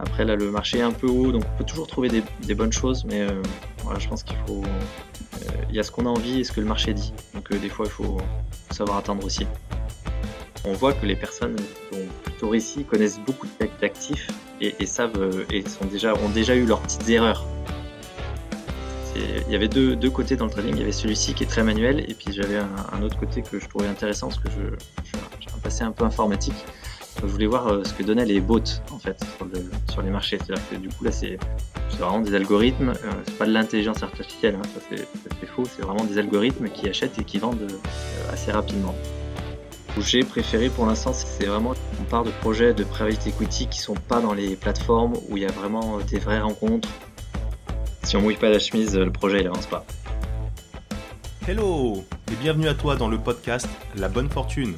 Après, là, le marché est un peu haut, donc on peut toujours trouver des, bonnes choses, mais euh, voilà, je pense qu'il faut. Euh, il y a ce qu'on a envie et ce que le marché dit. Donc, euh, des fois, il faut, savoir attendre aussi. On voit que les personnes ont plutôt réussi connaissent beaucoup d'actifs et, et, savent et sont déjà, ont déjà eu leurs petites erreurs. Il y avait deux, deux, côtés dans le trading. Il y avait celui-ci qui est très manuel, et puis j'avais un, autre côté que je trouvais intéressant parce que j'ai un passé un peu informatique je voulais voir euh, ce que donnaient les bots en fait sur, les marchés. Que du coup là c'est vraiment des algorithmes, euh, c'est pas de l'intelligence artificielle, hein, ça c'est faux, c'est vraiment des algorithmes qui achètent et qui vendent euh, assez rapidement. J'ai préféré pour l'instant, c'est vraiment on part de projets de private equity qui sont pas dans les plateformes où il y a vraiment des vraies rencontres. Si on mouille pas la chemise, le projet il avance pas. Hello et bienvenue à toi dans le podcast La Bonne Fortune,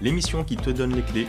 l'émission qui te donne les clés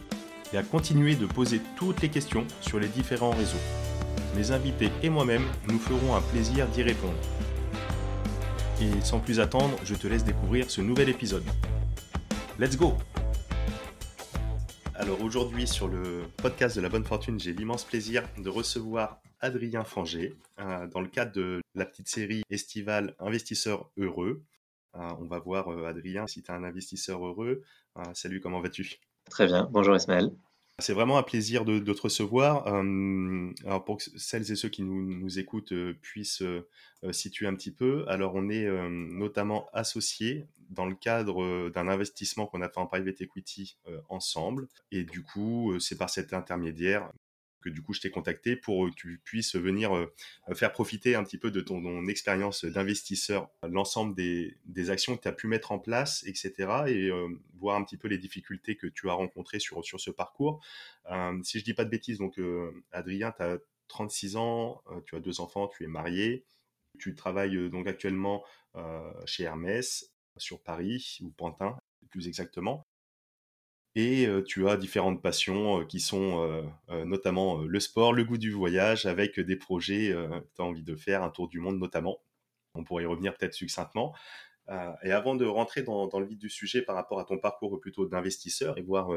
et à continuer de poser toutes les questions sur les différents réseaux. Mes invités et moi-même nous ferons un plaisir d'y répondre. Et sans plus attendre, je te laisse découvrir ce nouvel épisode. Let's go Alors aujourd'hui sur le podcast de la bonne fortune, j'ai l'immense plaisir de recevoir Adrien Fanger euh, dans le cadre de la petite série estivale Investisseurs heureux. Euh, on va voir euh, Adrien si tu es un investisseur heureux. salut, comment vas-tu? Très bien, bonjour Ismaël. C'est vraiment un plaisir de, te recevoir. alors pour que celles et ceux qui nous, écoutent euh, puissent euh, euh, situer un petit peu, alors on est notamment associés dans le cadre d'un investissement qu'on a fait en private equity ensemble. Et du coup, c'est par cet intermédiaire que du coup je t'ai contacté pour que tu puisses venir euh, faire profiter un petit peu de ton, expérience d'investisseur, l'ensemble des, actions que tu as pu mettre en place, etc. et euh, voir un petit peu les difficultés que tu as rencontrées sur, sur ce parcours. Euh, si je dis pas de bêtises, donc Adrien, tu as 36 ans, tu as deux enfants, tu es marié, tu travailles donc actuellement chez Hermès sur Paris ou Pantin plus exactement. Et tu as différentes passions qui sont notamment le sport, le goût du voyage, avec des projets que tu as envie de faire, un tour du monde notamment. On pourrait y revenir peut-être succinctement. et avant de rentrer dans, le vif du sujet par rapport à ton parcours plutôt d'investisseur et voir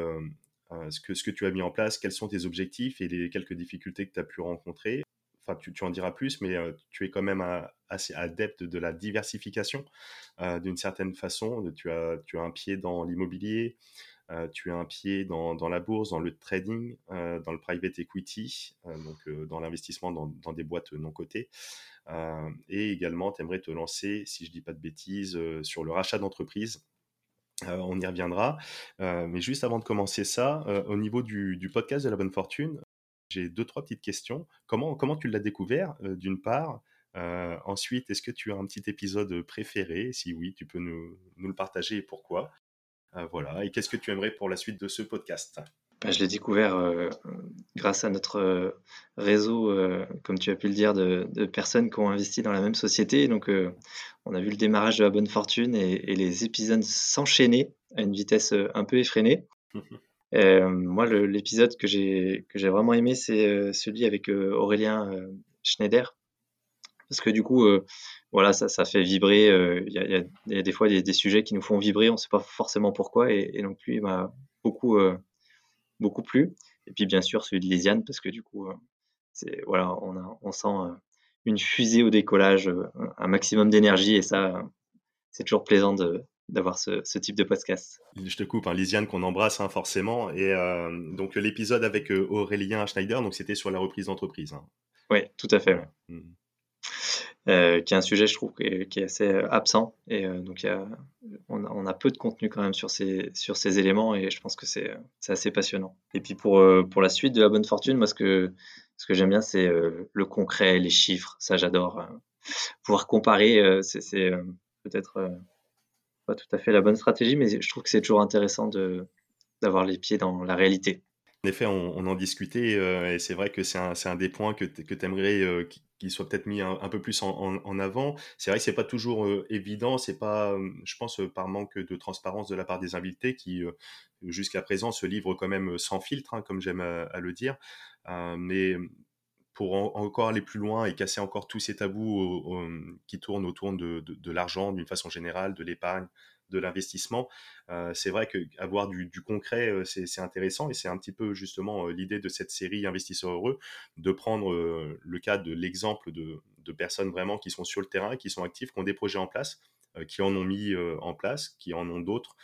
ce, que, ce que tu as mis en place, quels sont tes objectifs et les quelques difficultés que tu as pu rencontrer, enfin tu, en diras plus, mais tu es quand même assez adepte de la diversification d'une certaine façon. Tu as, tu as un pied dans l'immobilier, tu as un pied dans, la bourse, dans le trading, euh, dans le private equity, euh, donc dans l'investissement dans, des boîtes non cotées. et également, tu aimerais te lancer, si je ne dis pas de bêtises, sur le rachat d'entreprise. on y reviendra. mais juste avant de commencer ça, au niveau du, podcast de la bonne fortune, j'ai deux, trois petites questions. Comment, comment tu l'as découvert, d'une part? Ensuite, est-ce que tu as un petit épisode préféré? Si oui, tu peux nous, le partager et pourquoi? euh, voilà. Et qu'est-ce que tu aimerais pour la suite de ce podcast? Bah, je l'ai découvert euh, grâce à notre euh, réseau, comme tu as pu le dire, de, personnes qui ont investi dans la même société. Donc, on a vu le démarrage de la bonne fortune et, les épisodes s'enchaîner à une vitesse un peu effrénée. moi, l'épisode que j'ai vraiment aimé, c'est celui avec Aurélien Schneider, parce que du coup, euh, voilà, ça, ça, fait vibrer. Euh, il y, a, des fois des, sujets qui nous font vibrer, on ne sait pas forcément pourquoi, et, donc lui m'a beaucoup, euh, beaucoup plu. Et puis bien sûr celui de Lisiane, parce que du coup, c'est voilà, on, a, on sent une fusée au décollage, un maximum d'énergie, et ça, c'est toujours plaisant de, d'avoir ce, type de podcast. Je te coupe, hein, Lisiane qu'on embrasse hein, forcément. Et donc l'épisode avec Aurélien Schneider, donc c'était sur la reprise d'entreprise. Hein. Oui, tout à fait. Mmh. Euh, qui est un sujet, je trouve, qui est, assez euh, absent. Et euh, donc, on, a, peu de contenu quand même sur ces, éléments et je pense que c'est assez passionnant. Et puis, pour, la suite de la bonne fortune, moi, ce que, ce que j'aime bien, c'est le concret, les chiffres. Ça, j'adore. pouvoir comparer, c'est peut-être pas tout à fait la bonne stratégie, mais je trouve que c'est toujours intéressant d'avoir les pieds dans la réalité. En effet, on, en discutait et c'est vrai que c'est un, des points que tu aimerais qu'il soit peut-être mis un, peu plus en, avant. C'est vrai que c'est pas toujours évident, c'est pas, je pense, par manque de transparence de la part des invités qui, jusqu'à présent, se livrent quand même sans filtre, hein, comme j'aime à, le dire. mais pour encore aller plus loin et casser encore tous ces tabous qui tournent autour de l'argent d'une façon générale, de l'épargne, de l'investissement. Euh, c'est vrai qu'avoir du, du concret, euh, c'est intéressant et c'est un petit peu justement euh, l'idée de cette série Investisseurs heureux, de prendre le cas de l'exemple de, personnes vraiment qui sont sur le terrain, qui sont actives, qui ont des projets en place, qui en ont mis en place, qui en ont d'autres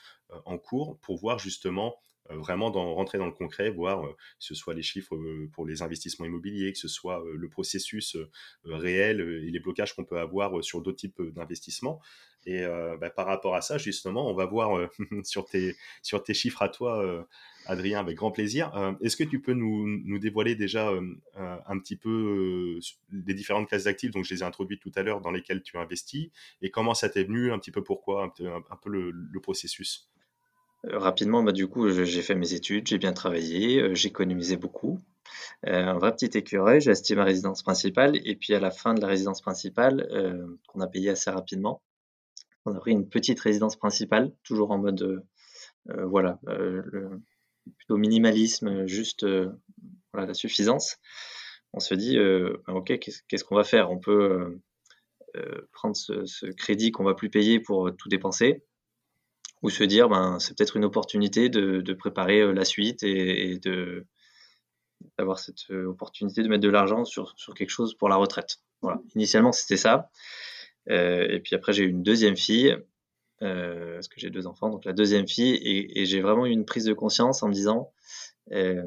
en cours, pour voir justement vraiment dans, rentrer dans le concret, voir que ce soit les chiffres pour les investissements immobiliers, que ce soit le processus réel et les blocages qu'on peut avoir sur d'autres types d'investissements. Et euh, bah, par rapport à ça, justement, on va voir euh, sur, tes, sur tes chiffres à toi, euh, Adrien, avec grand plaisir. Est-ce que tu peux nous, nous dévoiler déjà un petit peu les différentes classes d'actifs, donc je les ai introduites tout à l'heure, dans lesquelles tu investis, et comment ça t'est venu, un petit peu pourquoi, un, peu le, le processus. Rapidement, bah, du coup, j'ai fait mes études, j'ai bien travaillé, j'ai économisé beaucoup. un vrai petit écureuil, j'ai acheté ma résidence principale, et puis à la fin de la résidence principale, qu'on a payé assez rapidement, on a pris une petite résidence principale, toujours en mode, euh, euh, voilà, euh, plutôt minimalisme, juste voilà, la suffisance. On se dit, ben, ok, qu'est-ce qu'on va faire? On peut prendre ce, crédit qu'on va plus payer pour tout dépenser, ou se dire, ben, c'est peut-être une opportunité de, préparer la suite et, de d'avoir cette opportunité de mettre de l'argent sur, sur quelque chose pour la retraite. Voilà. Initialement, c'était ça. Euh, et puis après, j'ai eu une deuxième fille, euh, parce que j'ai deux enfants, donc la deuxième fille, et, j'ai vraiment eu une prise de conscience en me disant, euh,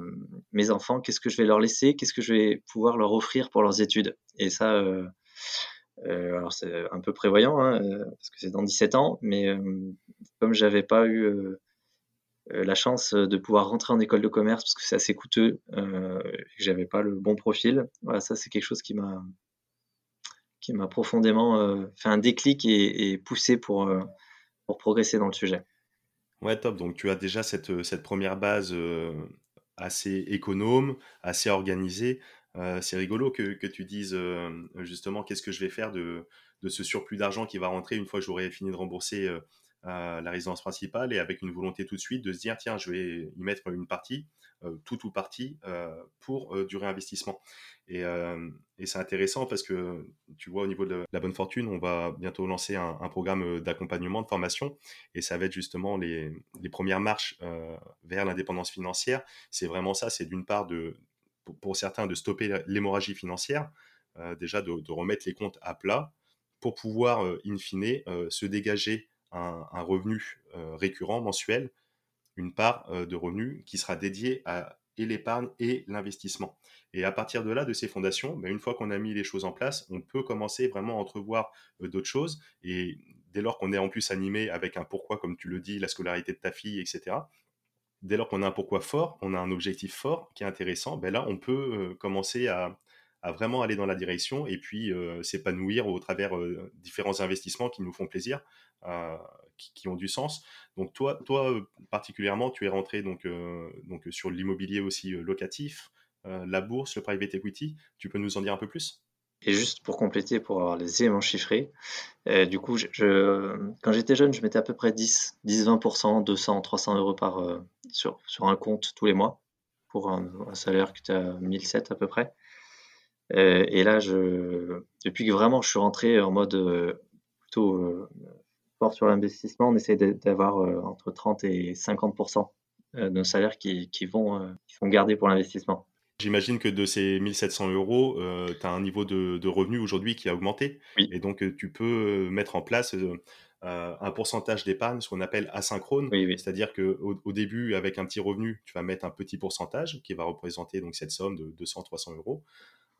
mes enfants, qu'est-ce que je vais leur laisser, qu'est-ce que je vais pouvoir leur offrir pour leurs études? Et ça, alors c'est un peu prévoyant, hein, parce que c'est dans 17 ans, mais comme j'avais pas eu la chance de pouvoir rentrer en école de commerce, parce que c'est assez coûteux, et que j'avais pas le bon profil, ça c'est quelque chose qui m'a qui m'a profondément euh, fait un déclic et, poussé pour, euh, pour progresser dans le sujet. Ouais, top. Donc tu as déjà cette, euh, cette première base assez économe, assez organisée. c'est rigolo que, que, tu dises justement qu'est-ce que je vais faire de, de ce surplus d'argent qui va rentrer une fois que j'aurai fini de rembourser la résidence principale et avec une volonté tout de suite de se dire tiens je vais y mettre une partie euh, tout ou partie euh, pour euh, du réinvestissement. Et, c'est intéressant parce que tu vois, au niveau de la bonne fortune, on va bientôt lancer un, programme d'accompagnement, de formation, et ça va être justement les, les premières marches vers l'indépendance financière. C'est vraiment ça, c'est d'une part de, pour, certains de stopper l'hémorragie financière, déjà de, remettre les comptes à plat pour pouvoir, in fine, se dégager un, revenu récurrent mensuel une part euh, de revenus qui sera dédiée à et l'épargne et l'investissement. Et à partir de là, de ces fondations, ben, une fois qu'on a mis les choses en place, on peut commencer vraiment à entrevoir euh, d'autres choses. Et dès lors qu'on est en plus animé avec un pourquoi, comme tu le dis, la scolarité de ta fille, etc., dès lors qu'on a un pourquoi fort, on a un objectif fort qui est intéressant, ben là, on peut euh, commencer à, vraiment aller dans la direction et puis s'épanouir au travers différents investissements qui nous font plaisir, qui, ont du sens. Donc toi, toi euh, particulièrement, tu es rentré donc, euh, sur l'immobilier aussi euh, locatif, la bourse, le private equity. Tu peux nous en dire un peu plus? Et juste pour compléter, pour avoir les éléments chiffrés, du coup, quand j'étais jeune, je mettais à peu près 10, 10-20%, 200, 300 euros par, sur, sur un compte tous les mois, pour un, salaire qui était à 1007 à peu près. Et là, je, depuis que vraiment je suis rentré en mode plutôt sur l'investissement, on essaie d'avoir euh, entre 30 et 50 euh, de nos salaires qui, vont, euh, qui sont gardés pour l'investissement. J'imagine que de ces 1700 euros, tu as un niveau de, de revenu aujourd'hui qui a augmenté. Et donc, tu peux mettre en place un pourcentage d'épargne, ce qu'on appelle asynchrone. C'est-à-dire qu'au au début, avec un petit revenu, tu vas mettre un petit pourcentage qui va représenter donc cette somme de 200-300 euros.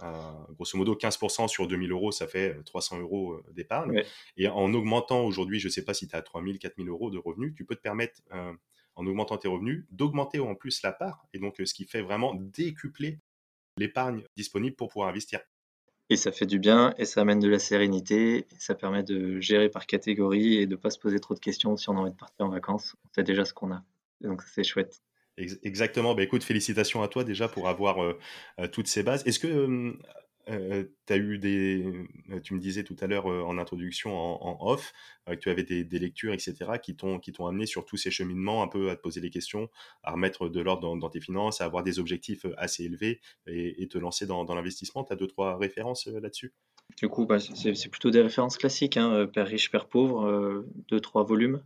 Euh, grosso modo, 15% sur 2000 euros, ça fait 300 euros euh, d'épargne. Et en augmentant aujourd'hui, je ne sais pas si tu as 3000, 4000 euros de revenus, tu peux te permettre, euh, en augmentant tes revenus, d'augmenter en plus la part. Et donc, ce qui fait vraiment décupler l'épargne disponible pour pouvoir investir. Et ça fait du bien et ça amène de la sérénité. Et ça permet de gérer par catégorie et de ne pas se poser trop de questions si on a envie de partir en vacances. On sait déjà ce qu'on a. donc c'est chouette. Exactement. Bah, écoute, félicitations à toi déjà pour avoir toutes ces bases. Est-ce que tu as eu des. Tu me disais tout à l'heure en introduction, en, off, que tu avais des, lectures, etc., qui t'ont amené sur tous ces cheminements, un peu à te poser les questions, à remettre de l'ordre dans, tes finances, à avoir des objectifs assez élevés et, te lancer dans, l'investissement? Tu as deux, trois références là-dessus? Du coup, bah, c'est plutôt des références classiques hein, Père riche, Père pauvre, deux, trois volumes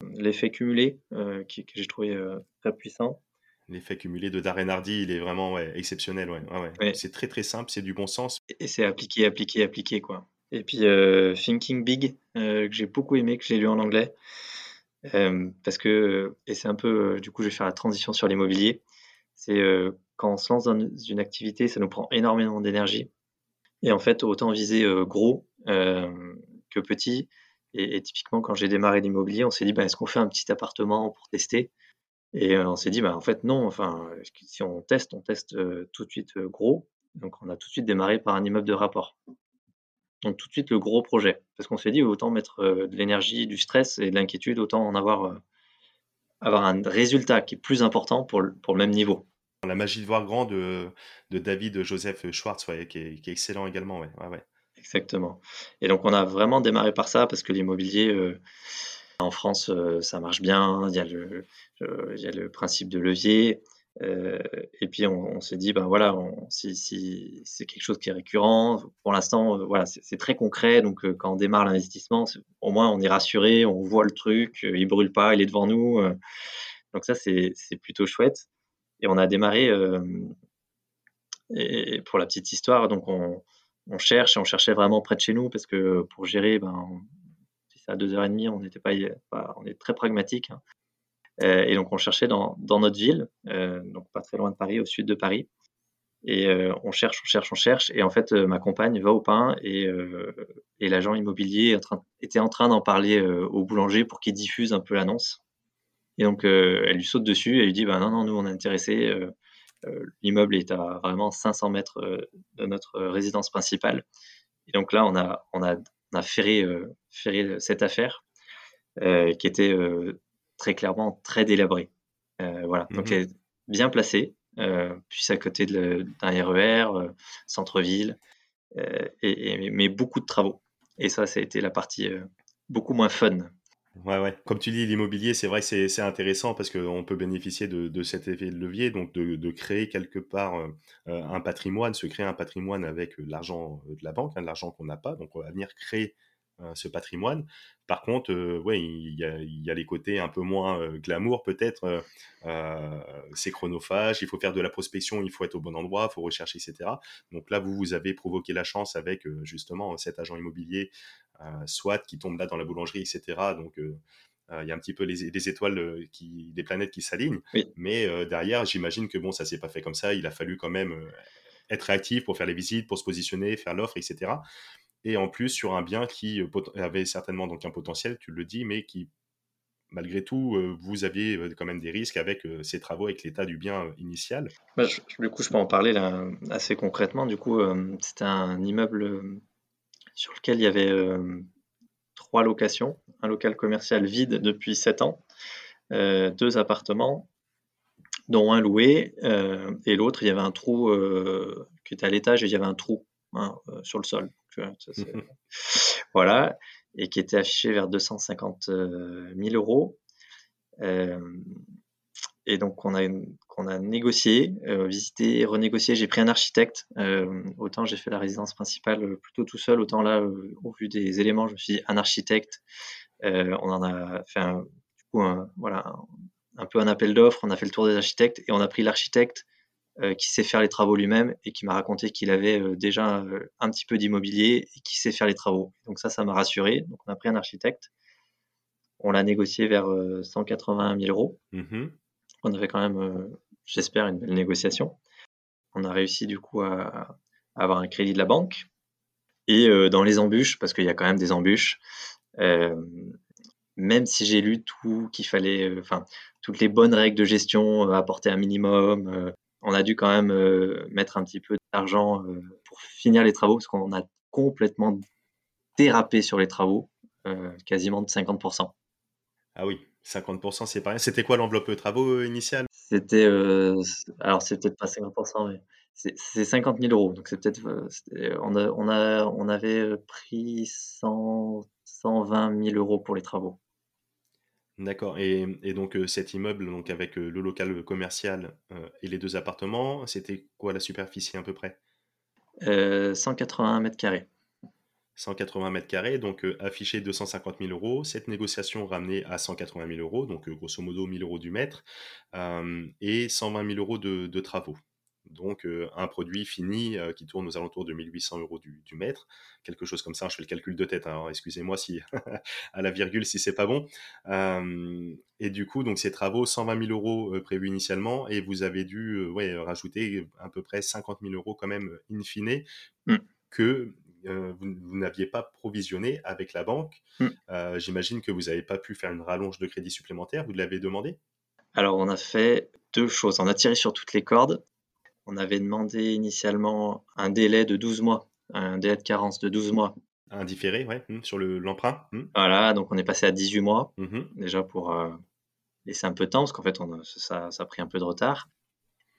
l'effet cumulé, euh, que j'ai trouvé euh, très puissant. L'effet cumulé de Darren Hardy, il est vraiment exceptionnel. Ouais. ouais. C'est très très simple, c'est du bon sens. Et c'est appliqué, appliqué, appliqué. quoi. Et puis euh, Thinking Big, que j'ai beaucoup aimé, que j'ai lu en anglais. parce que, et c'est un peu, du coup, je vais faire la transition sur l'immobilier. C'est quand on se lance dans une activité, ça nous prend énormément d'énergie. Et en fait, autant viser gros que petit. Et, typiquement, quand j'ai démarré l'immobilier, on s'est dit, bah, est-ce qu'on fait un petit appartement pour tester? Et euh, on s'est dit, bah, en fait, non. Enfin, si on teste, on teste euh, tout de suite euh, gros. Donc, on a tout de suite démarré par un immeuble de rapport. Donc, tout de suite, le gros projet. Parce qu'on s'est dit, autant mettre de l'énergie, du stress et de l'inquiétude, autant en avoir, avoir un résultat qui est plus important pour le, même niveau. La magie de voir grand de, de David Joseph Schwartz, qui, est, excellent également. Ouais, Exactement. Et donc, on a vraiment démarré par ça parce que l'immobilier, euh, en France, euh, ça marche bien. Il y, a le, euh, il y a le principe de levier. et puis, on, s'est dit, ben voilà, si, si c'est quelque chose qui est récurrent, pour l'instant, voilà, c'est très concret. Donc, quand on démarre l'investissement, au moins, on est rassuré, on voit le truc, il brûle pas, il est devant nous. donc, ça, c'est plutôt chouette. Et on a démarré, et pour la petite histoire, donc on on cherche et on cherchait vraiment près de chez nous parce que pour gérer, ben, c'est à deux heures et demie, on n'était pas, on est très pragmatique. Hein. Euh, et donc on cherchait dans, notre ville, euh, donc pas très loin de Paris, au sud de Paris. Et euh, on cherche, on cherche, on cherche. Et en fait, ma compagne va au pain et, et l'agent immobilier était en train d'en parler au boulanger pour qu'il diffuse un peu l'annonce. Et donc, elle lui saute dessus et lui dit bah, Non, non, nous, on est intéressés. Euh, l'immeuble est à vraiment 500 mètres euh, de notre résidence principale. Et donc là, on a, on a, on a ferré, euh, ferré cette affaire qui était très clairement très délabrée. voilà, donc elle mhm. est bien placée, puis à côté d'un RER, e centre-ville, et, mais beaucoup de travaux. Et ça, ça a été la partie beaucoup moins fun Ouais, ouais. Comme tu dis, l'immobilier, c'est vrai que c'est intéressant parce qu'on peut bénéficier de, de, cet effet de levier, donc de, de créer quelque part euh, euh, un patrimoine, se créer un patrimoine avec l'argent de la banque, hein, l'argent qu'on n'a pas. Donc, on va venir créer euh, ce patrimoine. Par contre, euh, ouais, il y, a, il y, a, les côtés un peu moins euh, glamour peut-être. c'est chronophage, il faut faire de la prospection, il faut être au bon endroit, il faut rechercher, etc. Donc là, vous, vous avez provoqué la chance avec justement cet agent immobilier, soit qui tombe là dans la boulangerie, etc. Donc il y a un petit peu les, les étoiles, qui, des planètes qui s'alignent. Mais derrière, j'imagine que bon, ça s'est pas fait comme ça. Il a fallu quand même être réactif pour faire les visites, pour se positionner, faire l'offre, etc et en plus sur un bien qui euh, avait certainement donc un potentiel, tu le dis, mais qui malgré tout, euh, vous aviez euh, quand même des risques avec ces travaux, avec l'état du bien initial. Bah, du coup, je peux en parler là, assez concrètement. Du coup, c'était un immeuble sur lequel il y avait trois locations, un local commercial vide depuis sept ans, deux appartements, dont un loué, et l'autre, il y avait un trou qui était à l'étage et il y avait un trou hein, sur le sol. voilà, et qui était affiché vers 250 000 euh, euros. Euh, et donc, on a, on a négocié, euh, visité, renégocié. J'ai pris un architecte. autant j'ai fait la résidence principale plutôt tout seul, autant là, au vu des éléments, je me suis dit un architecte. on en a fait un, du coup, voilà, un peu un appel d'offres. On a fait le tour des architectes et on a pris l'architecte euh, qui sait faire les travaux lui-même et qui m'a raconté qu'il avait euh, déjà euh, un petit peu d'immobilier et qui sait faire les travaux. Donc ça, ça m'a rassuré. Donc on a pris un architecte. On l'a négocié vers 181 000 euros. Mmh on avait quand même, j'espère, une belle négociation. On a réussi du coup à, avoir un crédit de la banque. Et dans les embûches, parce qu'il y a quand même des embûches, même si j'ai lu tout qu'il fallait, enfin, toutes les bonnes règles de gestion, apporter un minimum, on a dû quand même euh, mettre un petit peu d'argent euh, pour finir les travaux parce qu'on a complètement dérapé sur les travaux, euh, quasiment de 50%. Ah oui, 50%, c'est pas rien. C'était quoi l'enveloppe travaux initiale? C'était, alors c'est peut-être pas 50%, mais c'est 50 000 euros. Donc c'est peut-être, on, on, a, on avait pris 100, 120 000 euros pour les travaux. D'accord. Et, donc cet immeuble, donc avec le local commercial et les deux appartements, c'était quoi la superficie à peu près? 181 mètres carrés. 180 mètres carrés, donc affiché 250 000 euros. Cette négociation ramenée à 180 000 euros, donc grosso modo 1000 euros du mètre, et 120 000 euros de travaux. Donc euh, un produit fini euh, qui tourne aux alentours de 1800 euros du, mètre, quelque chose comme ça. Je fais le calcul de tête. Hein. excusez-moi si à la virgule si c'est pas bon. Euh, et du coup, donc ces travaux, 120 000 euros prévus initialement, et vous avez dû ouais, rajouter à peu près 50 000 euros quand même in fine mmh. que vous, n'aviez pas provisionné avec la banque. Mmh. J'imagine que vous n'avez pas pu faire une rallonge de crédit supplémentaire. Vous l'avez demandé? Alors on a fait deux choses. On a tiré sur toutes les cordes on avait demandé initialement un délai de 12 mois, un délai de carence de 12 mois. Un différé, oui, mmh, sur l'emprunt. Mmh. Voilà, donc on est passé à 18 mois, mmh déjà pour euh, laisser un peu de temps, parce qu'en fait, on ça, a pris un peu de retard.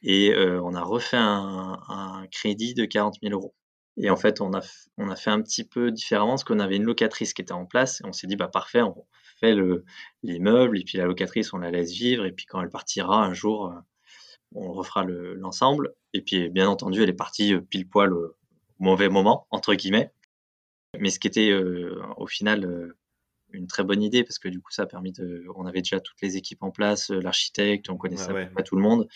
Et euh, on a refait un, crédit de 40 000 euros. Et en fait, on a, on a fait un petit peu différemment, parce qu'on avait une locatrice qui était en place, et on s'est dit, bah parfait, on fait l'immeuble, et puis la locatrice, on la laisse vivre, et puis quand elle partira un jour, euh, on refera l'ensemble. et puis, bien entendu, elle est partie euh, pile poil au mauvais moment, entre guillemets. Mais ce qui était euh, au final euh, une très bonne idée, parce que du coup, ça a permis de. On avait déjà toutes les équipes en place, l'architecte, on connaissait pas tout le monde.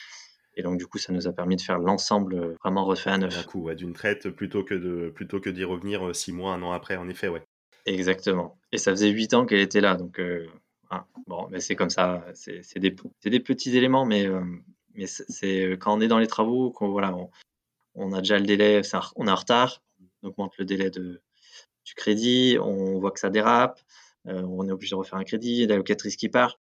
Et donc, du coup, ça nous a permis de faire l'ensemble vraiment refait à neuf. D'un coup, d'une traite, plutôt que de plutôt que d'y revenir six mois, un an après, en effet, ouais. Exactement. Et ça faisait huit ans qu'elle était là, donc ah, bon, mais c'est comme ça. C'est des, des, petits éléments, mais mais c'est euh, quand on est dans les travaux qu'on voilà, on, a déjà le délai, on est en retard, on augmente le délai de, du crédit, on voit que ça dérape, euh, on est obligé de refaire un crédit, la locatrice qui part.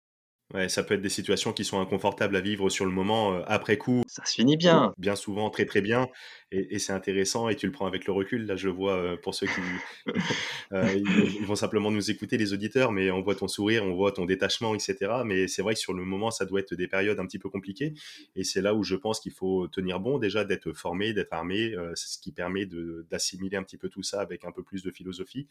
Ouais, ça peut être des situations qui sont inconfortables à vivre sur le moment, euh, après coup. Ça se finit bien. Bien souvent, très très bien. Et, c'est intéressant et tu le prends avec le recul. Là, je vois euh, pour ceux qui euh, ils, vont simplement nous écouter, les auditeurs, mais on voit ton sourire, on voit ton détachement, etc. Mais c'est vrai que sur le moment, ça doit être des périodes un petit peu compliquées. Et c'est là où je pense qu'il faut tenir bon, déjà d'être formé, d'être armé. c'est ce qui permet d'assimiler un petit peu tout ça avec un peu plus de philosophie,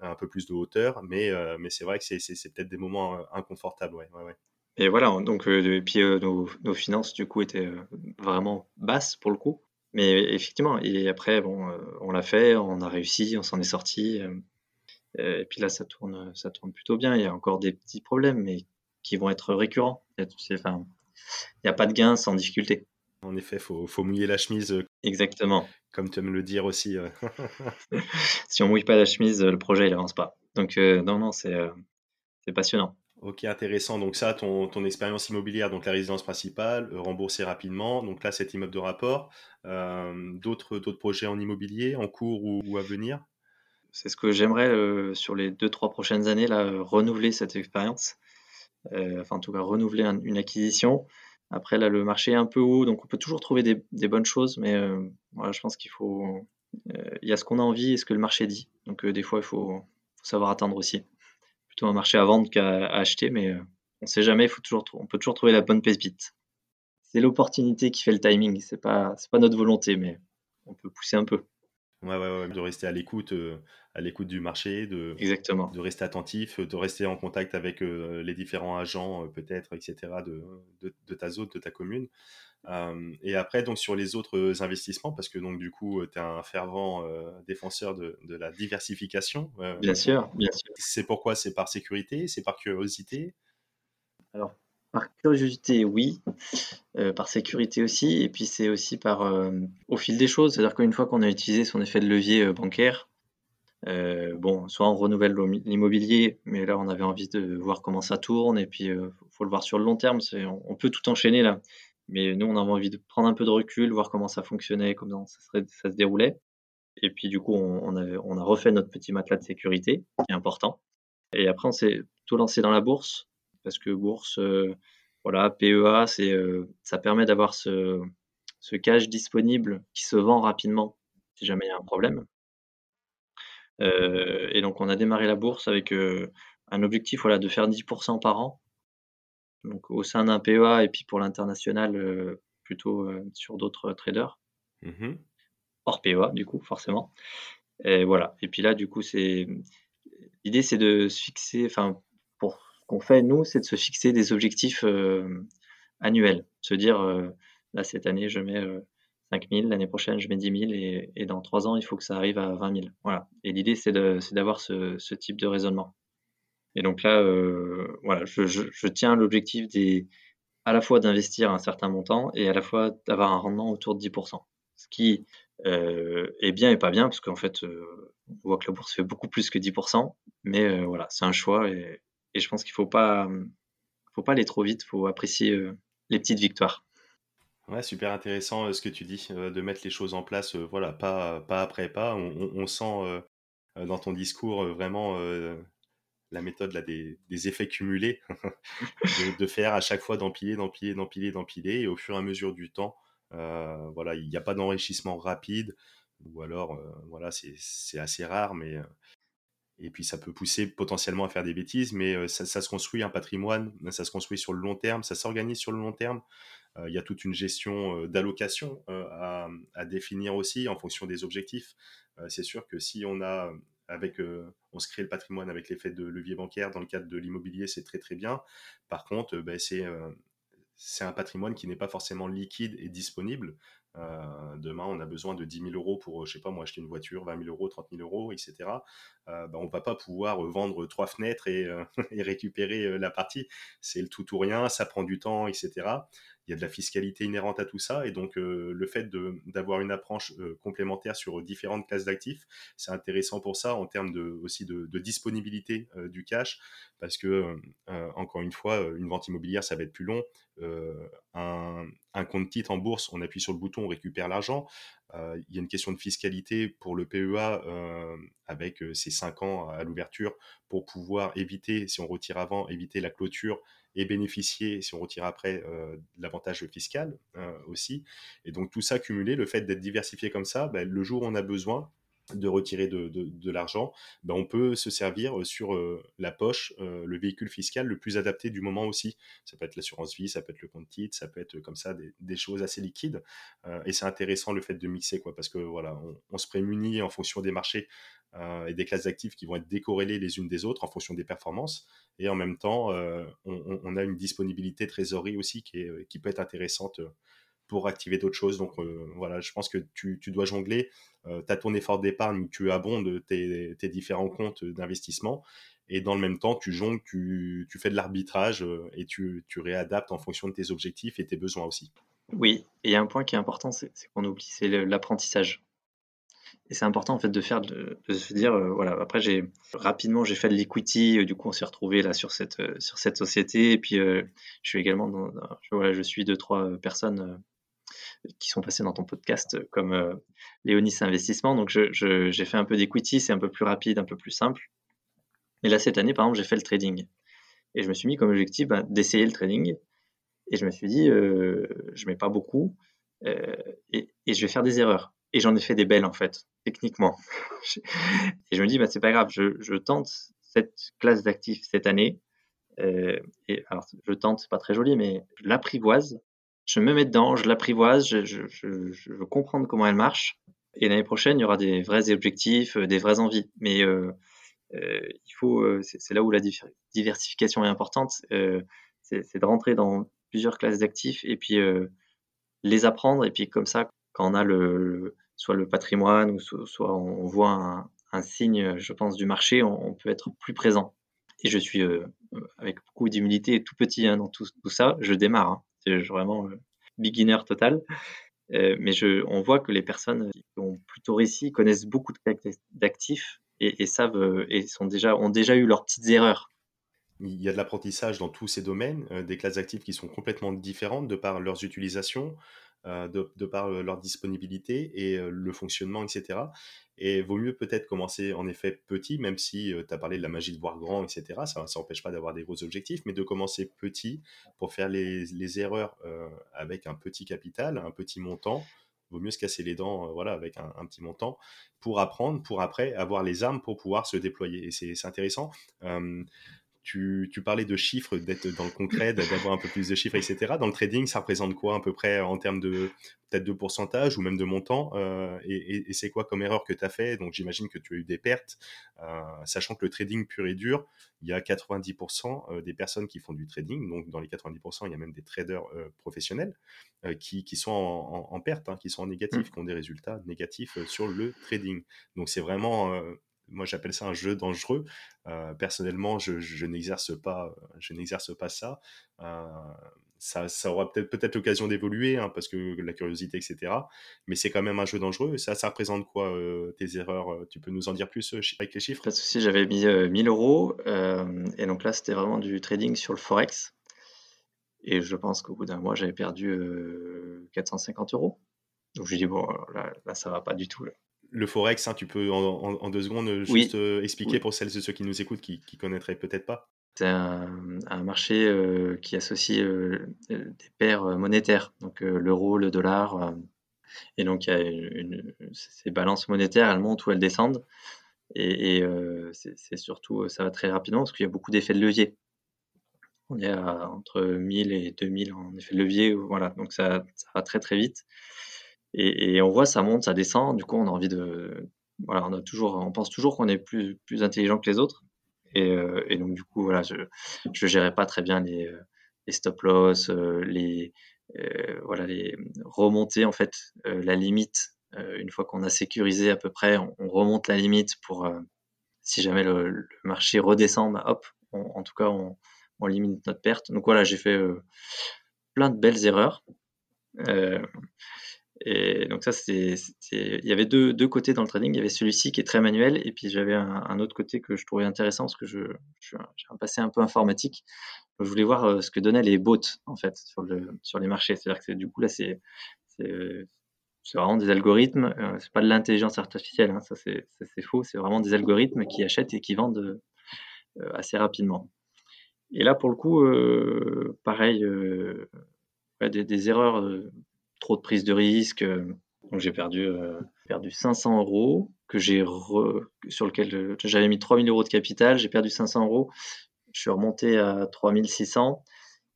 un peu plus de hauteur. Mais, mais c'est vrai que c'est peut-être des moments inconfortables. Ouais, ouais, ouais. Et voilà, donc, euh, puis euh, nos, finances, du coup, étaient euh, vraiment basses pour le coup. Mais effectivement, et après, bon, on l'a fait, on a réussi, on s'en est sorti. et puis là, ça tourne, ça tourne plutôt bien. Il y a encore des petits problèmes, mais qui vont être récurrents. Enfin, il n'y a pas de gain sans difficulté. En effet, il faut, faut, mouiller la chemise. Exactement. Comme tu aimes le dire aussi. si on mouille pas la chemise, le projet, il avance pas. Donc, non, non, c'est passionnant. Ok, intéressant. Donc ça, ton, ton expérience immobilière, donc la résidence principale, euh, remboursée rapidement. Donc là, cet immeuble de rapport. Euh, d'autres, projets en immobilier, en cours ou, à venir? C'est ce que j'aimerais euh, sur les deux, trois prochaines années, là, renouveler cette expérience. enfin, en tout cas, renouveler une acquisition. Après, là, le marché est un peu haut, donc on peut toujours trouver des, bonnes choses, mais voilà, je pense qu'il faut... Il y a ce qu'on a envie et ce que le marché dit. Donc des fois, il faut savoir attendre aussi un marché à vendre qu'à acheter, mais euh, on sait jamais, faut toujours, on peut toujours trouver la bonne pépite. C'est l'opportunité qui fait le timing, c'est pas, c'est pas notre volonté, mais on peut pousser un peu. Ouais, ouais, ouais, de rester à l'écoute, euh, à l'écoute du marché, de, Exactement. de rester attentif, de rester en contact avec euh, les différents agents, peut-être, etc., de, de, de, ta zone, de ta commune et après, donc sur les autres investissements, parce que donc du coup, tu es un fervent défenseur de, de, la diversification. bien sûr, bien sûr. C'est pourquoi? C'est par sécurité? C'est par curiosité? Alors, par curiosité, oui. par sécurité aussi. Et puis, c'est aussi par au fil des choses. C'est-à-dire qu'une fois qu'on a utilisé son effet de levier bancaire, bon, soit on renouvelle l'immobilier, mais là, on avait envie de voir comment ça tourne. Et puis, il faut le voir sur le long terme. On, peut tout enchaîner là. Mais nous, on avait envie de prendre un peu de recul, voir comment ça fonctionnait, comment ça, ça se déroulait. Et puis, du coup, on, on a refait notre petit matelas de sécurité, qui est important. Et après, on s'est tout lancé dans la bourse, parce que bourse, euh, voilà, PEA, c'est, euh, ça permet d'avoir ce, ce cash disponible qui se vend rapidement si jamais il y a un problème. Euh, et donc, on a démarré la bourse avec un objectif voilà, de faire 10% par an donc au sein d'un PEA et puis pour l'international, plutôt sur d'autres traders. Mmh Hors PEA, du coup, forcément. Et voilà. Et puis là, du coup, c'est l'idée, c'est de se fixer, enfin, qu'on fait, nous, c'est de se fixer des objectifs annuels. Se dire, là, cette année, je mets 5 000, l'année prochaine, je mets 10 000, et, dans 3 ans, il faut que ça arrive à 20 000. Voilà. Et l'idée, c'est d'avoir ce, type de raisonnement. Et donc là, euh, voilà, je, je, je tiens l'objectif des, à la fois d'investir un certain montant et à la fois d'avoir un rendement autour de 10%. Ce qui euh, est bien et pas bien, parce qu'en fait, euh, on voit que la bourse fait beaucoup plus que 10%, mais euh, voilà, c'est un choix et, et je pense qu'il ne faut pas, faut pas aller trop vite, il faut apprécier euh, les petites victoires. Ouais, super intéressant euh, ce que tu dis, euh, de mettre les choses en place, euh, voilà, pas, pas après pas. On, sent euh, euh, dans ton discours euh, vraiment euh, la méthode là, des, effets cumulés, de, faire à chaque fois d'empiler, d'empiler, d'empiler, d'empiler, et au fur et à mesure du temps, euh, voilà, il n'y a pas d'enrichissement rapide, ou alors, euh, voilà, c'est assez rare, mais euh, et puis ça peut pousser potentiellement à faire des bêtises, mais euh, ça, se construit un patrimoine, ça se construit sur le long terme, ça s'organise sur le long terme. Euh, il y a toute une gestion euh, d'allocation à, définir aussi en fonction des objectifs. C'est sûr que si on a avec, on se crée le patrimoine avec l'effet de levier bancaire dans le cadre de l'immobilier, c'est très très bien. Par contre, euh, ben, c'est un patrimoine qui n'est pas forcément liquide et disponible. Euh, demain, on a besoin de 10 000 euros pour, je sais pas moi, acheter une voiture, 20 000 euros, 30 000 euros, etc. Euh, ben, on va pas pouvoir vendre trois fenêtres et, euh, récupérer euh, la partie. C'est le tout ou rien, ça prend du temps, etc. Il y a de la fiscalité inhérente à tout ça, et donc euh, le fait d'avoir une approche euh, complémentaire sur différentes classes d'actifs, c'est intéressant pour ça en termes aussi de, disponibilité euh, du cash, parce que euh, encore une fois, euh, une vente immobilière, ça va être plus long. Euh, un, un compte titre en bourse, on appuie sur le bouton, on récupère l'argent. Euh, il y a une question de fiscalité pour le PEA euh, avec euh, ces 5 ans à l'ouverture pour pouvoir éviter, si on retire avant, éviter la clôture et bénéficier, si on retire après, euh, de l'avantage fiscal euh, aussi. Et donc tout ça cumulé, le fait d'être diversifié comme ça, ben, le jour où on a besoin, de retirer de, l'argent, ben on peut se servir sur euh, la poche, euh, le véhicule fiscal le plus adapté du moment aussi. Ça peut être l'assurance vie, ça peut être le compte titre, ça peut être comme ça des, choses assez liquides. Euh, et c'est intéressant le fait de mixer, quoi, parce que voilà, on, se prémunit en fonction des marchés euh, et des classes d'actifs qui vont être décorrélées les unes des autres en fonction des performances. Et en même temps, euh, on, on, a une disponibilité trésorerie aussi qui, est, qui peut être intéressante pour activer d'autres choses. Donc euh, voilà, je pense que tu dois jongler. Euh, tu as ton effort d'épargne, tu abondes tes, différents comptes d'investissement. Et dans le même temps, tu jongles, tu, fais de l'arbitrage euh, et tu, réadaptes en fonction de tes objectifs et tes besoins aussi. Oui, et il y a un point qui est important, c'est qu'on oublie, c'est l'apprentissage. Et c'est important en fait de faire, de, se dire, euh, voilà. Après, rapidement, j'ai fait de l'equity. Euh, du coup, on s'est retrouvé là sur cette sur cette société. Et puis, je suis également dans, voilà, je suis deux trois personnes qui sont passées dans ton podcast, comme euh, Léonis Investissement. Donc, j'ai fait un peu d'equity, c'est un peu plus rapide, un peu plus simple. Et là, cette année, par exemple, j'ai fait le trading. Et je me suis mis comme objectif bah, d'essayer le trading. Et je me suis dit, euh, je mets pas beaucoup euh, et, je vais faire des erreurs. Et j'en ai fait des belles en fait, techniquement. et je me dis, bah, c'est pas grave, je, tente cette classe d'actifs cette année. Euh, et alors, je tente, c'est pas très joli, mais je l'apprivoise. Je me mets dedans, je l'apprivoise, je, veux comprendre comment elle marche. Et l'année prochaine, il y aura des vrais objectifs, euh, des vraies envies. Mais euh, il faut, c'est là où la diversification est importante, c'est de rentrer dans plusieurs classes d'actifs et puis euh, les apprendre. Et puis comme ça, quand on a le, soit le patrimoine ou soit, on voit un, signe, je pense, du marché, on, peut être plus présent. Et je suis euh, avec beaucoup d'humilité, tout petit hein, dans tout, tout, ça. Je démarre, hein. Vraiment euh, beginner total. Euh, mais on voit que les personnes qui ont plutôt réussi connaissent beaucoup d'actifs et, et, savent et sont déjà ont déjà eu leurs petites erreurs il y a de l'apprentissage dans tous ces domaines, euh, des classes actives qui sont complètement différentes de par leurs utilisations, euh, de, de, par leur disponibilité et euh, le fonctionnement, etc. Et vaut mieux peut-être commencer en effet petit, même si tu as parlé de la magie de voir grand, etc. Ça n'empêche pas d'avoir des gros objectifs, mais de commencer petit pour faire les, les erreurs avec un petit capital, un petit montant. Vaut mieux se casser les dents voilà, avec un, petit montant pour apprendre, pour après avoir les armes pour pouvoir se déployer. Et c'est intéressant tu, tu, parlais de chiffres, d'être dans le concret, d'avoir un peu plus de chiffres, etc. Dans le trading, ça représente quoi à peu près en termes de peut-être de pourcentage ou même de montant euh, Et, et, c'est quoi comme erreur que tu as fait? Donc j'imagine que tu as eu des pertes, euh, sachant que le trading pur et dur, il y a 90% euh, des personnes qui font du trading. Donc dans les 90%, il y a même des traders euh, professionnels qui, qui, sont en, en, perte, hein, qui sont en négatif, mmh. qui ont des résultats négatifs sur le trading. Donc c'est vraiment moi j'appelle ça un jeu dangereux. Euh, personnellement, je, n'exerce pas, je n'exerce pas ça. Euh, ça, aura peut-être peut-être l'occasion d'évoluer hein, parce que la curiosité, etc. Mais c'est quand même un jeu dangereux. Ça, ça représente quoi euh, tes erreurs? Tu peux nous en dire plus avec les chiffres? Pas de souci. J'avais mis 1000 euros et donc là, c'était vraiment du trading sur le forex. Et je pense qu'au bout d'un mois, j'avais perdu 450 euros. Donc je lui dis bon, là, là ça va pas du tout. Le forex, hein, tu peux en, deux secondes juste euh, expliquer pour celles et ceux qui nous écoutent qui, qui connaîtraient peut-être pas. C'est un, marché euh, qui associe euh, des paires monétaires, donc l'euro, le dollar, et donc il y a une, ces balances monétaires, elles montent ou elles descendent, et, c'est surtout ça va très rapidement parce qu'il y a beaucoup d'effets de levier. On est à entre 1000 et 2000 en effet de levier, voilà, donc ça, ça va très très vite. Et, on voit ça monte, ça descend. Du coup, on a envie de, voilà, on a toujours, on pense toujours qu'on est plus plus intelligent que les autres. Et, euh, donc du coup, voilà, je je gérais pas très bien les, euh, stop loss, euh, les voilà les remonter en fait la limite. une fois qu'on a sécurisé à peu près, on, remonte la limite pour si jamais le, marché redescend, bah, hop, en tout cas on, on limite notre perte. Donc voilà, j'ai fait plein de belles erreurs. Et donc ça, c'est, il y avait deux, deux, côtés dans le trading. Il y avait celui-ci qui est très manuel, et puis j'avais un, autre côté que je trouvais intéressant parce que je, j'ai un passé un peu informatique. Je voulais voir euh, ce que donnaient les bots en fait sur le sur les marchés. C'est-à-dire que du coup là, c'est c'est, vraiment des algorithmes. Euh, c'est pas de l'intelligence artificielle. Hein, ça c'est faux. C'est vraiment des algorithmes qui achètent et qui vendent euh, assez rapidement. Et là, pour le coup, pareil, des, erreurs trop de prise de risque. Euh, donc j'ai perdu, euh, perdu 500 euros que j'ai sur lequel euh, j'avais mis 3000 euros de capital. J'ai perdu 500 euros. Je suis remonté à 3600.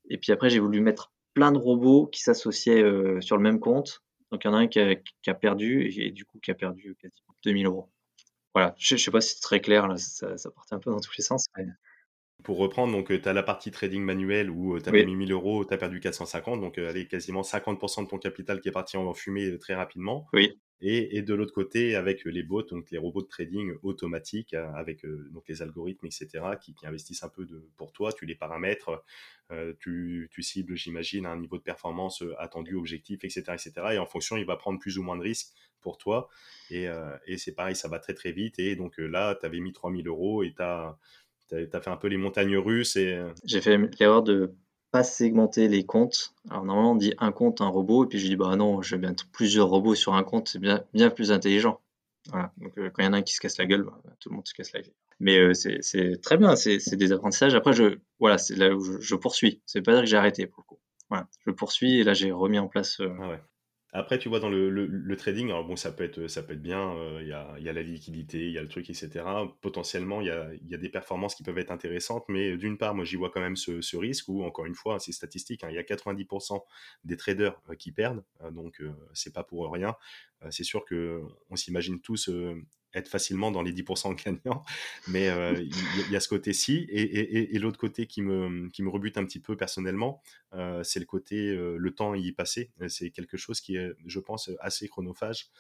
Et puis après, j'ai voulu mettre plein de robots qui s'associaient sur le même compte. Donc il y en a un qui a, perdu et, du coup qui a perdu quasiment 2000 euros. Voilà, je, ne sais pas si c'est très clair, ça, partait un peu dans tous les sens. Pour reprendre, donc tu as la partie trading manuel où tu as mis 1000 euros, tu as perdu 450, donc allez, quasiment 50% de ton capital qui est parti en fumée très rapidement. Oui. Et, et, de l'autre côté, avec les bots, donc les robots de trading automatiques, avec donc les algorithmes, etc., qui, qui, investissent un peu de, pour toi, tu les paramètres, euh, tu, tu, cibles, j'imagine, un niveau de performance attendu, objectif, etc., etc. Et en fonction, il va prendre plus ou moins de risques pour toi. Et, et c'est pareil, ça va très très vite. Et donc là, tu avais mis 3000 euros et tu as tu as, fait un peu les montagnes russes et... Euh, J'ai fait l'erreur de pas segmenter les comptes. Alors normalement on dit un compte, un robot, et puis je dis bah non, je vais mettre plusieurs robots sur un compte, c'est bien, bien plus intelligent. Voilà. Donc euh, quand il y en a un qui se casse la gueule, bah, tout le monde se casse la gueule. Mais euh, c'est très bien, c'est des apprentissages. Après, je, voilà, c'est là où je, je poursuis. C'est pas dire que j'ai arrêté pour le coup. Voilà, je poursuis et là j'ai remis en place. Ah ouais. Après, tu vois, dans le, le, trading, bon, ça peut être, ça peut être bien, euh, il y, a, y, a, la liquidité, il y a le truc, etc. Potentiellement, il y a, y a, des performances qui peuvent être intéressantes, mais d'une part, moi, j'y vois quand même ce, ce, risque où, encore une fois, c'est statistique, hein, il y a 90% des traders euh, qui perdent, euh, donc c'est pas pour rien. c'est sûr qu'on s'imagine tous être facilement dans les 10% gagnants. Mais euh, il y, a ce côté-ci. Et, l'autre côté qui me, qui me rebute un petit peu personnellement, euh, c'est le côté euh, le temps y passer. C'est quelque chose qui est, je pense, assez chronophage.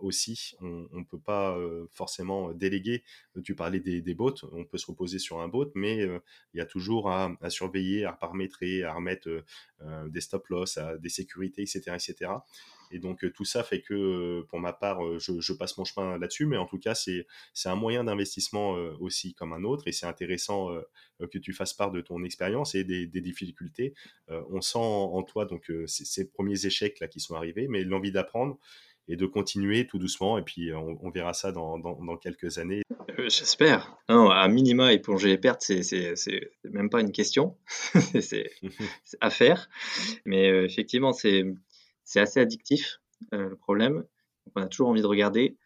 aussi, on ne peut pas forcément déléguer. Tu parlais des, bots, on peut se reposer sur un bot, mais il y a toujours à, à, surveiller, à paramétrer, à remettre des stop-loss, des sécurités, etc., etc. Et donc euh, tout ça fait que euh, pour ma part, euh, je, passe mon chemin là-dessus, mais en tout cas, c'est un moyen d'investissement aussi comme un autre, et c'est intéressant que tu fasses part de ton expérience et des, difficultés. on sent en, toi donc ces, premiers échecs là qui sont arrivés, mais l'envie d'apprendre et de continuer tout doucement. Et puis, on, verra ça dans, dans, quelques années. J'espère. Non, à minima, éponger les pertes, c'est même pas une question. c'est à faire. Mais effectivement, c'est c'est assez addictif, euh, le problème. on a toujours envie de regarder.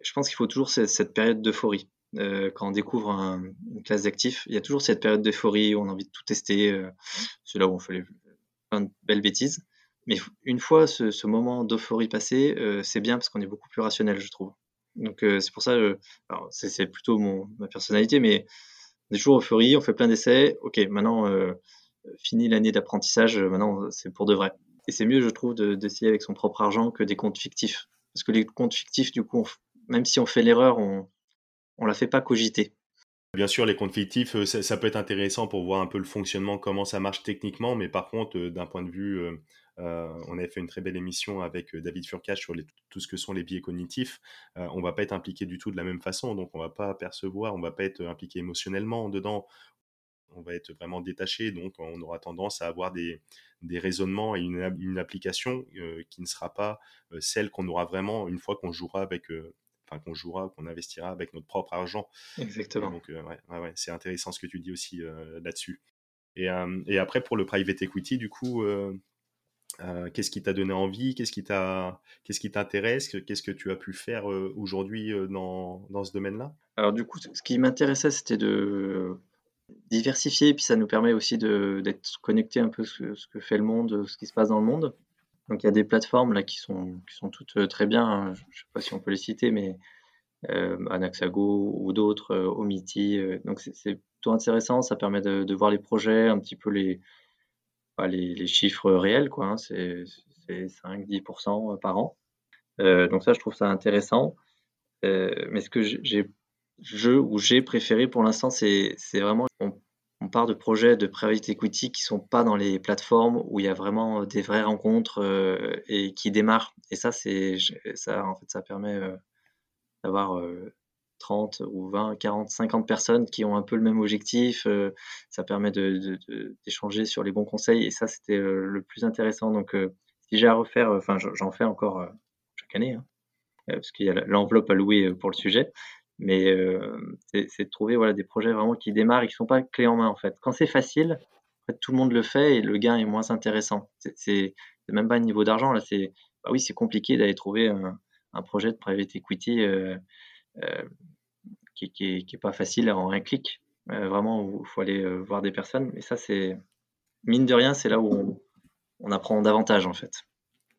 Je pense qu'il faut toujours cette, période d'euphorie. quand on découvre une classe d'actifs, il y a toujours cette période d'euphorie où on a envie de tout tester. c'est là où on fait les, plein de belles bêtises. Mais une fois ce, moment d'euphorie passé, c'est bien parce qu'on est beaucoup plus rationnel, je trouve. Donc c'est pour ça, c'est plutôt mon, ma personnalité, mais on est toujours euphorie, on fait plein d'essais. Ok, maintenant, fini l'année d'apprentissage, maintenant c'est pour de vrai. Et c'est mieux, je trouve, d'essayer avec son propre argent que des comptes fictifs. Parce que les comptes fictifs, du coup, même si on fait l'erreur, on ne la fait pas cogiter. Bien sûr, les comptes fictifs, euh, ça, peut être intéressant pour voir un peu le fonctionnement, comment ça marche techniquement, mais par contre, euh, d'un point de vue, euh, on avait fait une très belle émission avec David Furcage sur tout ce que sont les biais cognitifs. on ne va pas être impliqué du tout de la même façon, donc on ne va pas percevoir, on ne va pas être impliqué émotionnellement dedans on va être vraiment détaché, donc on aura tendance à avoir des, raisonnements et une, application euh, qui ne sera pas euh, celle qu'on aura vraiment une fois qu'on jouera avec, euh, enfin qu'on jouera, qu'on investira avec notre propre argent. Exactement. donc ouais, c'est intéressant ce que tu dis aussi là-dessus. Et, et, après pour le private equity, du coup. qu'est-ce qui t'a donné envie? Qu'est-ce qui t'a, qu'est-ce qui t'intéresse? Qu'est-ce que tu as pu faire aujourd'hui dans, dans, ce domaine-là? Alors du coup, ce qui m'intéressait, c'était de diversifier, puis ça nous permet aussi d'être connecté un peu ce, ce, que fait le monde, ce qui se passe dans le monde. Donc il y a des plateformes là qui sont, qui sont toutes euh, très bien, hein. je ne sais pas si on peut les citer, mais euh, Anaxago ou d'autres, euh, Omiti. Euh, donc c'est plutôt intéressant, ça permet de, voir les projets, un petit peu les, bah, les, chiffres réels, quoi. Hein. c'est 5-10% par an. donc ça, je trouve ça intéressant. mais ce que j'ai jeu ou j'ai préféré pour l'instant, c'est vraiment on, on, part de projets de private equity qui sont pas dans les plateformes où il y a vraiment des vraies rencontres euh, et qui démarrent. Et ça, c'est ça en fait, ça permet euh, d'avoir 30 euh, ou 20, 40, 50 personnes qui ont un peu le même objectif. ça permet d'échanger sur les bons conseils et ça, c'était le plus intéressant. Donc, si j'ai à refaire, enfin, j'en fais encore chaque année. Hein, parce qu'il y a l'enveloppe allouée pour le sujet. Mais euh, c'est de trouver voilà, des projets vraiment qui démarrent et qui ne sont pas clés en main en fait. Quand c'est facile, tout le monde le fait et le gain est moins intéressant. C'est même pas un niveau d'argent là. C'est bah oui, c'est compliqué d'aller trouver un, projet de private equity euh, euh, qui, qui, qui, est, pas facile en un clic. Vraiment, il faut aller voir des personnes. Mais ça, c'est mine de rien, c'est là où on, apprend davantage en fait.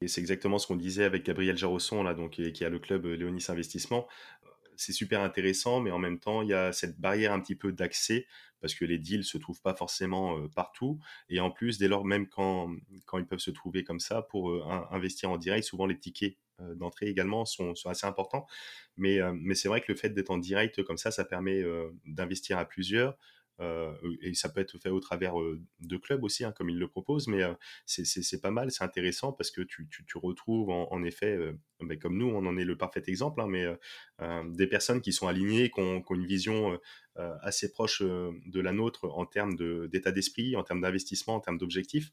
C'est exactement ce qu'on disait avec Gabriel Jarosson là, donc qui a le club Léonis Investissement c'est super intéressant, mais en même temps, il y a cette barrière un petit peu d'accès parce que les deals se trouvent pas forcément partout. Et en plus, dès lors, même quand, ils peuvent se trouver comme ça pour investir en direct, souvent les tickets d'entrée également sont, sont, assez importants. Mais, mais c'est vrai que le fait d'être en direct comme ça, ça permet d'investir à plusieurs, euh, et ça peut être fait au travers de clubs aussi, hein, comme ils le proposent, mais c'est pas mal, c'est intéressant parce que tu, retrouves en, effet, ben, comme nous, on en est le parfait exemple, hein, mais des personnes qui sont alignées, qui ont une vision assez proche de la nôtre en termes d'état d'esprit, en termes d'investissement, en termes d'objectifs.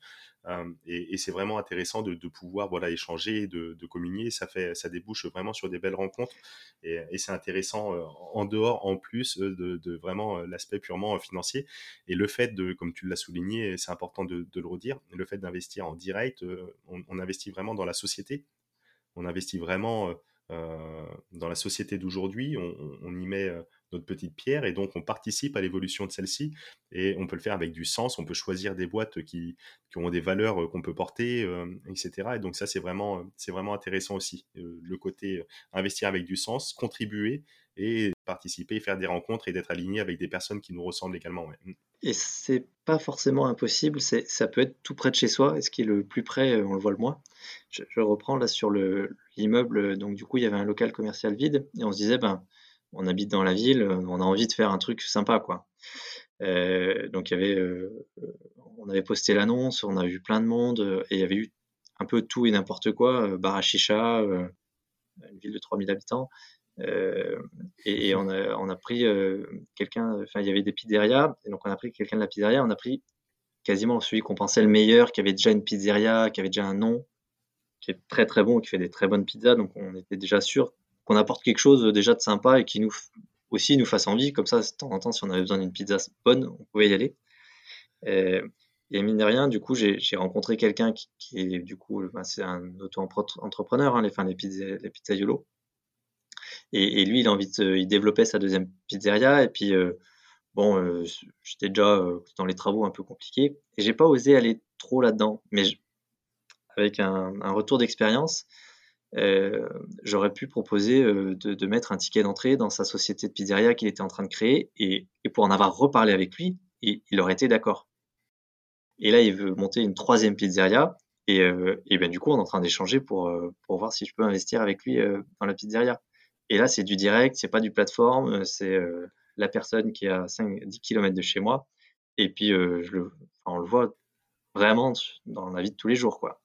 et, et c'est vraiment intéressant de, pouvoir voilà, échanger, de, communier. Ça, fait, ça débouche vraiment sur des belles rencontres. Et, c'est intéressant en dehors, en plus de, vraiment l'aspect purement financier. Et le fait de, comme tu l'as souligné, c'est important de, le redire, le fait d'investir en direct, on, investit vraiment dans la société. On investit vraiment euh, dans la société d'aujourd'hui, on, y met euh, notre petite pierre et donc on participe à l'évolution de celle-ci et on peut le faire avec du sens, on peut choisir des boîtes qui, ont des valeurs euh, qu'on peut porter, etc. Et donc ça c'est vraiment, c'est vraiment intéressant aussi, le côté investir avec du sens, contribuer et participer, faire des rencontres et d'être aligné avec des personnes qui nous ressemblent également. Mm. Et c'est pas forcément impossible, ça peut être tout près de chez soi, et ce qui est le plus près, on le voit le moins. Je, reprends là sur le, l'immeuble, donc du coup il y avait un local commercial vide, et on se disait, ben, on habite dans la ville, on a envie de faire un truc sympa, quoi. Euh, donc il y avait, euh, on avait posté l'annonce, on a vu plein de monde, et il y avait eu un peu tout et n'importe quoi, euh, bar une ville de 3000 habitants, euh, et, on, a, on, a, pris euh, quelqu'un, enfin il y avait des pizzerias, et donc on a pris quelqu'un de la pizzeria, on a pris quasiment celui qu'on pensait le meilleur, qui avait déjà une pizzeria, qui avait déjà un nom, qui est très très bon, qui fait des très bonnes pizzas, donc on était déjà sûr qu'on apporte quelque chose déjà de sympa et qui nous aussi nous fasse envie, comme ça de temps en temps si on avait besoin d'une pizza bonne, on pouvait y aller. Et, et mine de rien, du coup, j'ai rencontré quelqu'un qui, est du coup, ben, c'est un auto-entrepreneur, hein, les, enfin, les, les pizzaiolo, Et, lui, il a envie de, il développait sa deuxième pizzeria. Et puis, bon, j'étais déjà dans les travaux un peu compliqués. Et j'ai pas osé aller trop là-dedans. Mais avec un, retour d'expérience, j'aurais pu proposer de, mettre un ticket d'entrée dans sa société de pizzeria qu'il était en train de créer. Et, pour en avoir reparlé avec lui, il aurait été d'accord. Et là, il veut monter une troisième pizzeria. Et, euh, et ben, du coup, on est en train d'échanger pour, euh, pour voir si je peux investir avec lui euh, dans la pizzeria. Et là, c'est du direct, c'est pas du plateforme, c'est la personne qui est à 5, 10 km de chez moi. Et puis, je le, on le voit vraiment dans la vie de tous les jours, quoi.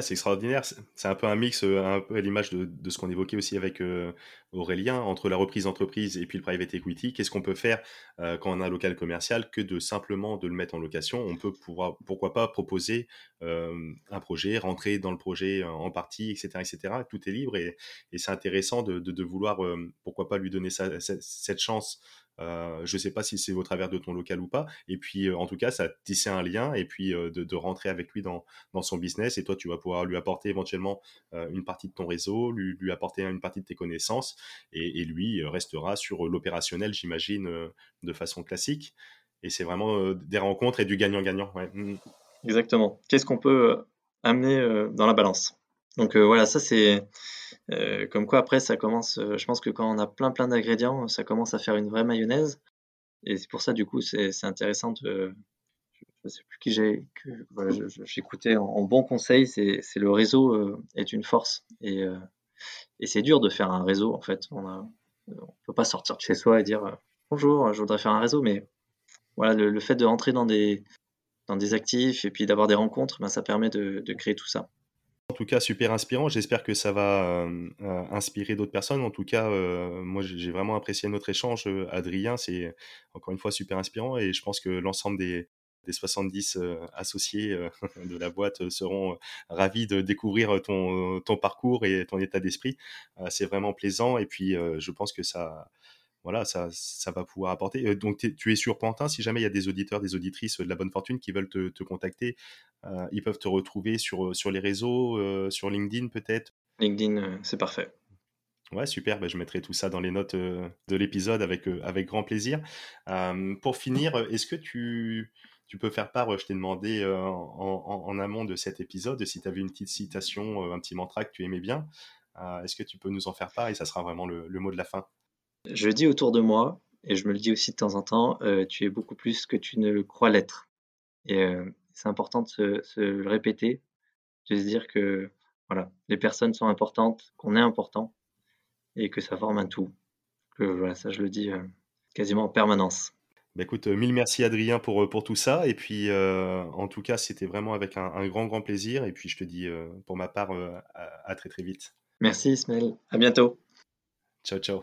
C'est extraordinaire. C'est un peu un mix, euh, un peu à l'image de, ce qu'on évoquait aussi avec euh, Aurélien, entre la reprise d'entreprise et puis le private equity. Qu'est-ce qu'on peut faire euh, quand on a un local commercial que de simplement de le mettre en location? On peut pouvoir, pourquoi pas proposer un projet, rentrer dans le projet en partie, etc., etc. Tout est libre et, c'est intéressant de vouloir, pourquoi pas lui donner cette chance euh, je ne sais pas si c'est au travers de ton local ou pas. Et puis, euh, en tout cas, ça tisser un lien et puis euh, de, rentrer avec lui dans, son business. Et toi, tu vas pouvoir lui apporter éventuellement une partie de ton réseau, lui, lui apporter une partie de tes connaissances. Et, lui restera sur l'opérationnel, j'imagine, de façon classique. Et c'est vraiment des rencontres et du gagnant-gagnant. Mmh. Exactement. Qu'est-ce qu'on peut amener dans la balance? Donc voilà, ça c'est euh, comme quoi après ça commence, euh, je pense que quand on a plein plein d'ingrédients, ça commence à faire une vraie mayonnaise. Et c'est pour ça du coup c'est intéressant de, je ne sais plus qui j'ai, j'écoutais en, bon conseil, c'est le réseau euh, est une force et, c'est dur de faire un réseau en fait. On on peut pas sortir de chez soi et dire bonjour, je voudrais faire un réseau, mais voilà le, fait de rentrer dans des dans des actifs et puis d'avoir des rencontres, ben, ça permet de créer tout ça. En tout cas, super inspirant. J'espère que ça va euh, euh, inspirer d'autres personnes. En tout cas, euh, moi, j'ai vraiment apprécié notre échange. Adrien, c'est encore une fois super inspirant et je pense que l'ensemble des, 70 associés de la boîte seront ravis de découvrir ton parcours et ton état d'esprit. c'est vraiment plaisant et puis je pense que ça, voilà, ça, ça va pouvoir apporter. Euh, donc, tu es sur Pantin. Si jamais il y a des auditeurs, des auditrices de la bonne fortune qui veulent te, contacter, euh, ils peuvent te retrouver sur, euh, sur les réseaux, sur LinkedIn peut-être? LinkedIn, c'est parfait. Ouais, super. Bah, je mettrai tout ça dans les notes de l'épisode avec, avec grand plaisir. pour finir, est-ce que tu, tu peux faire part, je t'ai demandé en, amont de cet épisode, si tu avais une petite citation, un petit mantra que tu aimais bien. Est-ce que tu peux nous en faire part et ça sera vraiment le mot de la fin? Je dis autour de moi, et je me le dis aussi de temps en temps, euh, tu es beaucoup plus que tu ne le crois l'être. Et euh, c'est important de se, le répéter, de se dire que voilà, les personnes sont importantes, qu'on est important, et que ça forme un tout. Que voilà, ça je le dis euh, quasiment en permanence. Bah écoute, mille merci Adrien pour, pour tout ça. Et puis, en tout cas, c'était vraiment avec un, grand, grand plaisir. Et puis, je te dis, pour ma part, à, à très, très vite. Merci Ismaël. À bientôt. Ciao, ciao.